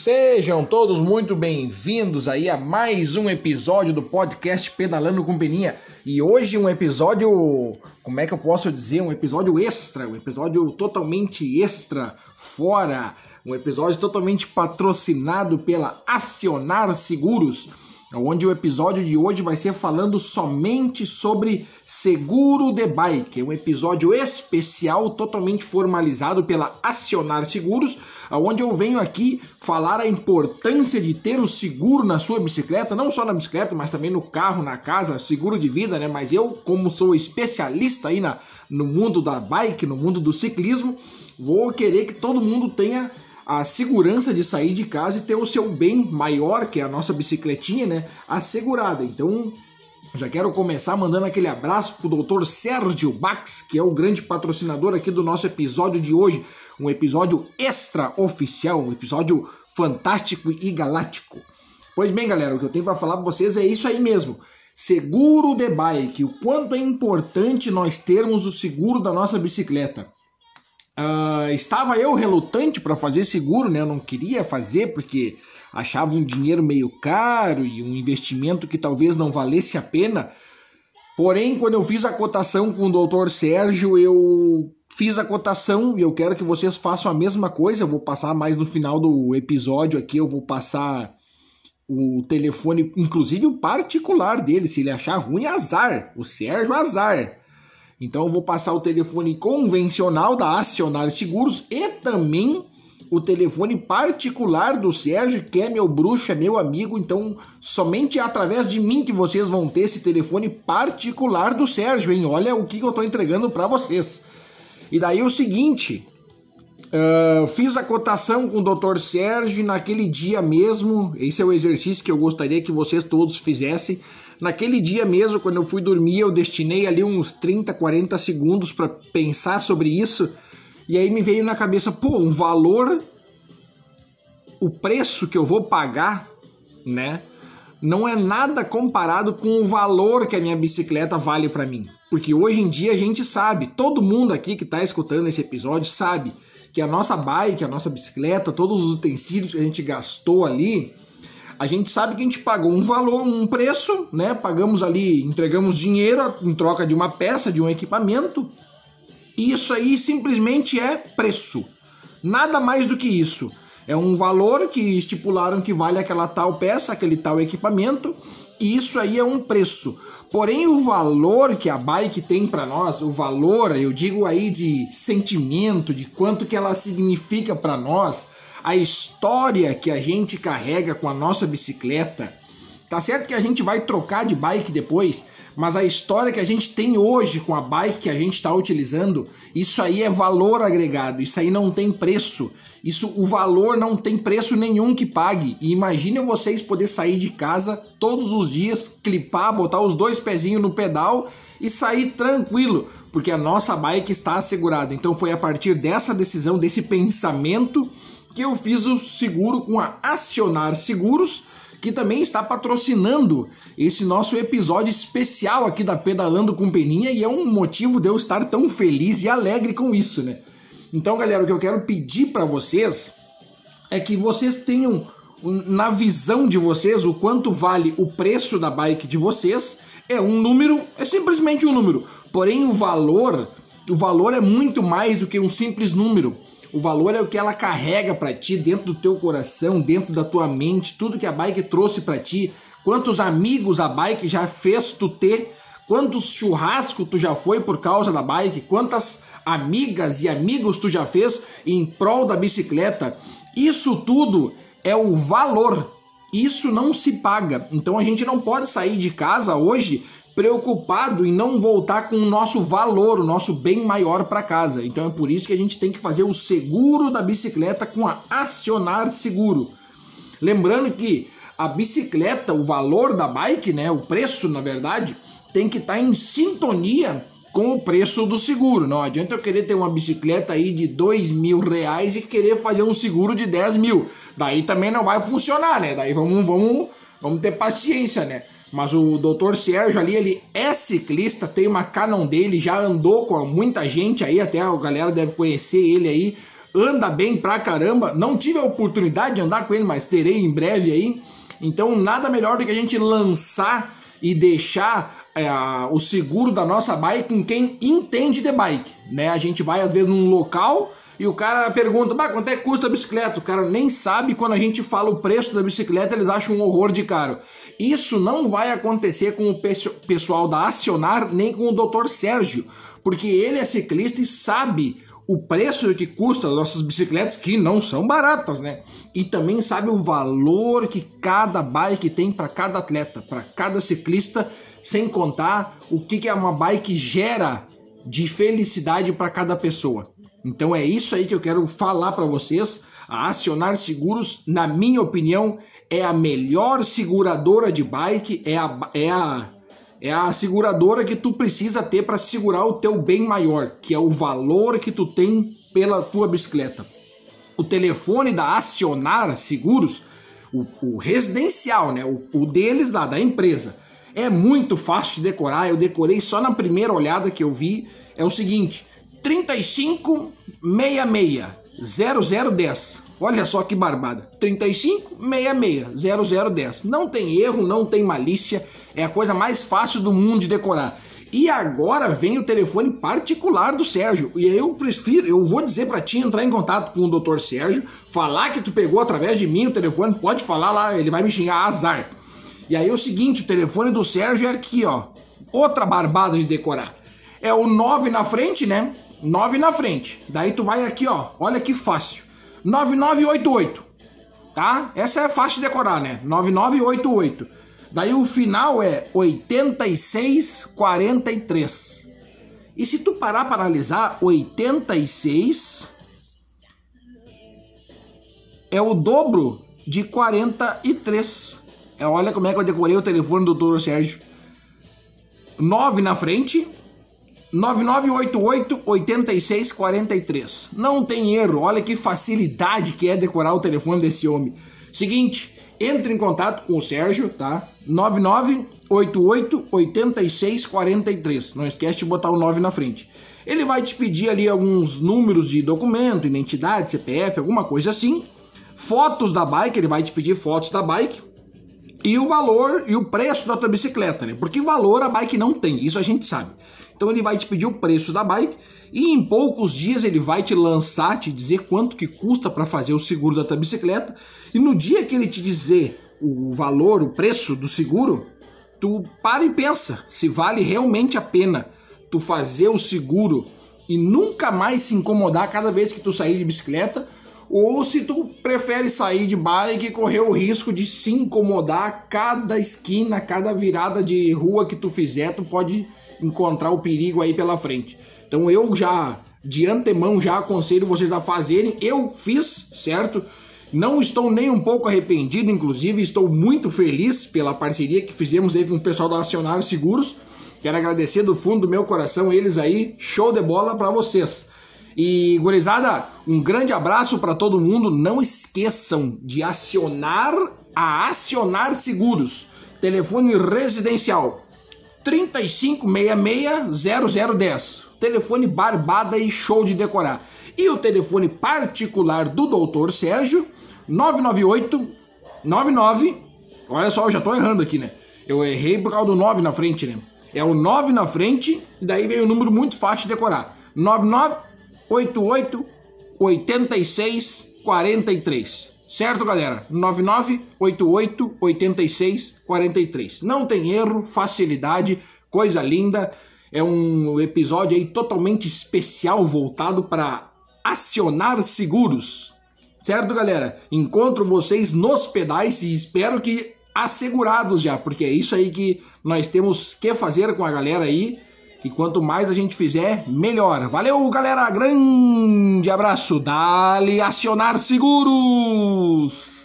Sejam todos muito bem-vindos aí a mais um episódio do podcast Pedalando com Peninha. E hoje um episódio, como é que eu posso dizer, um episódio extra, um episódio totalmente extra, fora, um episódio totalmente patrocinado pela Acionar Seguros onde o episódio de hoje vai ser falando somente sobre seguro de bike, um episódio especial totalmente formalizado pela Acionar Seguros, onde eu venho aqui falar a importância de ter o seguro na sua bicicleta, não só na bicicleta, mas também no carro, na casa, seguro de vida, né? Mas eu, como sou especialista aí na, no mundo da bike, no mundo do ciclismo, vou querer que todo mundo tenha a segurança de sair de casa e ter o seu bem maior, que é a nossa bicicletinha, né, assegurada. Então, já quero começar mandando aquele abraço pro Dr. Sérgio Bax, que é o grande patrocinador aqui do nosso episódio de hoje, um episódio extra oficial, um episódio fantástico e galáctico. Pois bem, galera, o que eu tenho para falar para vocês é isso aí mesmo. Seguro de bike, o quanto é importante nós termos o seguro da nossa bicicleta. Uh, estava eu relutante para fazer seguro, né? Eu não queria fazer porque achava um dinheiro meio caro e um investimento que talvez não valesse a pena. Porém, quando eu fiz a cotação com o doutor Sérgio, eu fiz a cotação e eu quero que vocês façam a mesma coisa. Eu vou passar mais no final do episódio aqui, eu vou passar o telefone, inclusive o particular dele, se ele achar ruim, azar. O Sérgio, azar. Então eu vou passar o telefone convencional da Acionar Seguros e também o telefone particular do Sérgio, que é meu bruxo, é meu amigo, então somente através de mim que vocês vão ter esse telefone particular do Sérgio, hein? Olha o que eu tô entregando para vocês. E daí o seguinte, uh, fiz a cotação com o Dr. Sérgio naquele dia mesmo, esse é o exercício que eu gostaria que vocês todos fizessem, Naquele dia mesmo, quando eu fui dormir, eu destinei ali uns 30, 40 segundos para pensar sobre isso. E aí me veio na cabeça, pô, um valor, o preço que eu vou pagar, né? Não é nada comparado com o valor que a minha bicicleta vale para mim. Porque hoje em dia a gente sabe, todo mundo aqui que está escutando esse episódio sabe que a nossa bike, a nossa bicicleta, todos os utensílios que a gente gastou ali, a gente sabe que a gente pagou um valor, um preço, né? Pagamos ali, entregamos dinheiro em troca de uma peça, de um equipamento. E isso aí simplesmente é preço. Nada mais do que isso. É um valor que estipularam que vale aquela tal peça, aquele tal equipamento, e isso aí é um preço. Porém, o valor que a bike tem para nós, o valor, eu digo aí de sentimento, de quanto que ela significa para nós, a história que a gente carrega com a nossa bicicleta. Tá certo que a gente vai trocar de bike depois, mas a história que a gente tem hoje com a bike que a gente está utilizando, isso aí é valor agregado, isso aí não tem preço. Isso, o valor não tem preço nenhum que pague. E imagine vocês poder sair de casa todos os dias, clipar, botar os dois pezinhos no pedal e sair tranquilo, porque a nossa bike está assegurada. Então foi a partir dessa decisão, desse pensamento que eu fiz o seguro com a Acionar Seguros, que também está patrocinando esse nosso episódio especial aqui da Pedalando com Peninha e é um motivo de eu estar tão feliz e alegre com isso, né? Então, galera, o que eu quero pedir para vocês é que vocês tenham na visão de vocês o quanto vale o preço da bike de vocês. É um número, é simplesmente um número. Porém, o valor, o valor é muito mais do que um simples número. O valor é o que ela carrega para ti dentro do teu coração, dentro da tua mente, tudo que a bike trouxe para ti, quantos amigos a bike já fez tu ter, quantos churrascos tu já foi por causa da bike, quantas amigas e amigos tu já fez em prol da bicicleta. Isso tudo é o valor. Isso não se paga. Então a gente não pode sair de casa hoje preocupado em não voltar com o nosso valor, o nosso bem maior para casa. Então é por isso que a gente tem que fazer o seguro da bicicleta com a Acionar Seguro. Lembrando que a bicicleta, o valor da bike, né, o preço na verdade, tem que estar tá em sintonia com o preço do seguro. Não adianta eu querer ter uma bicicleta aí de dois mil reais e querer fazer um seguro de 10 mil. Daí também não vai funcionar, né? Daí vamos, vamos, vamos ter paciência, né? Mas o Dr. Sérgio ali, ele é ciclista, tem uma Canon dele, já andou com muita gente aí, até a galera deve conhecer ele aí. anda bem pra caramba. Não tive a oportunidade de andar com ele, mas terei em breve aí. Então, nada melhor do que a gente lançar e deixar é, o seguro da nossa bike com quem entende de bike, né? A gente vai às vezes num local e o cara pergunta, bah, quanto é que custa a bicicleta? O cara nem sabe quando a gente fala o preço da bicicleta, eles acham um horror de caro. Isso não vai acontecer com o pessoal da Acionar, nem com o Dr. Sérgio, porque ele é ciclista e sabe o preço que custa as nossas bicicletas, que não são baratas, né? E também sabe o valor que cada bike tem para cada atleta, para cada ciclista, sem contar o que, que uma bike gera de felicidade para cada pessoa. Então é isso aí que eu quero falar para vocês. A Acionar Seguros, na minha opinião, é a melhor seguradora de bike, é a, é a é a seguradora que tu precisa ter para segurar o teu bem maior, que é o valor que tu tem pela tua bicicleta. O telefone da Acionar Seguros, o, o residencial, né, o, o deles lá, da empresa, é muito fácil de decorar. Eu decorei só na primeira olhada que eu vi. É o seguinte: 3566 0010. Olha só que barbada. 35 66 0010. Não tem erro, não tem malícia. É a coisa mais fácil do mundo de decorar. E agora vem o telefone particular do Sérgio. E eu prefiro, eu vou dizer para ti entrar em contato com o Dr. Sérgio, falar que tu pegou através de mim o telefone, pode falar lá, ele vai me xingar azar. E aí é o seguinte, o telefone do Sérgio é aqui, ó. Outra barbada de decorar. É o 9 na frente, né? 9 na frente. Daí tu vai aqui, ó. Olha que fácil. 9988. Tá? Essa é fácil de decorar, né? 9988. Daí o final é 8643. E se tu parar para analisar, 86 é o dobro de 43. É, olha como é que eu decorei o telefone do doutor Sérgio. 9 na frente, 9988 8643. Não tem erro, olha que facilidade que é decorar o telefone desse homem. Seguinte, entre em contato com o Sérgio, tá? 9988 8643. Não esquece de botar o 9 na frente. Ele vai te pedir ali alguns números de documento, identidade, CPF, alguma coisa assim. Fotos da bike, ele vai te pedir fotos da bike. E o valor e o preço da tua bicicleta, né? Porque valor a bike não tem, isso a gente sabe. Então ele vai te pedir o preço da bike e em poucos dias ele vai te lançar, te dizer quanto que custa para fazer o seguro da tua bicicleta. E no dia que ele te dizer o valor, o preço do seguro, tu para e pensa se vale realmente a pena tu fazer o seguro e nunca mais se incomodar cada vez que tu sair de bicicleta ou se tu prefere sair de bike e correr o risco de se incomodar cada esquina, cada virada de rua que tu fizer, tu pode encontrar o perigo aí pela frente. Então eu já de antemão já aconselho vocês a fazerem. Eu fiz, certo? Não estou nem um pouco arrependido, inclusive estou muito feliz pela parceria que fizemos aí com o pessoal da Acionário Seguros. Quero agradecer do fundo do meu coração eles aí, show de bola para vocês. E gurizada, um grande abraço para todo mundo. Não esqueçam de acionar a Acionar Seguros, telefone residencial 3566-0010. Telefone barbada e show de decorar. E o telefone particular do Doutor Sérgio, 998 99. Olha só, eu já tô errando aqui, né? Eu errei por causa do 9 na frente, né? É o 9 na frente, e daí vem um número muito fácil de decorar. 9988 86 43. Certo, galera? 9988 86 43. Não tem erro, facilidade, coisa linda. É um episódio aí totalmente especial voltado para acionar seguros. Certo, galera? Encontro vocês nos pedais e espero que assegurados já, porque é isso aí que nós temos que fazer com a galera aí. E quanto mais a gente fizer, melhor. Valeu, galera. Grande abraço. Dali acionar seguros.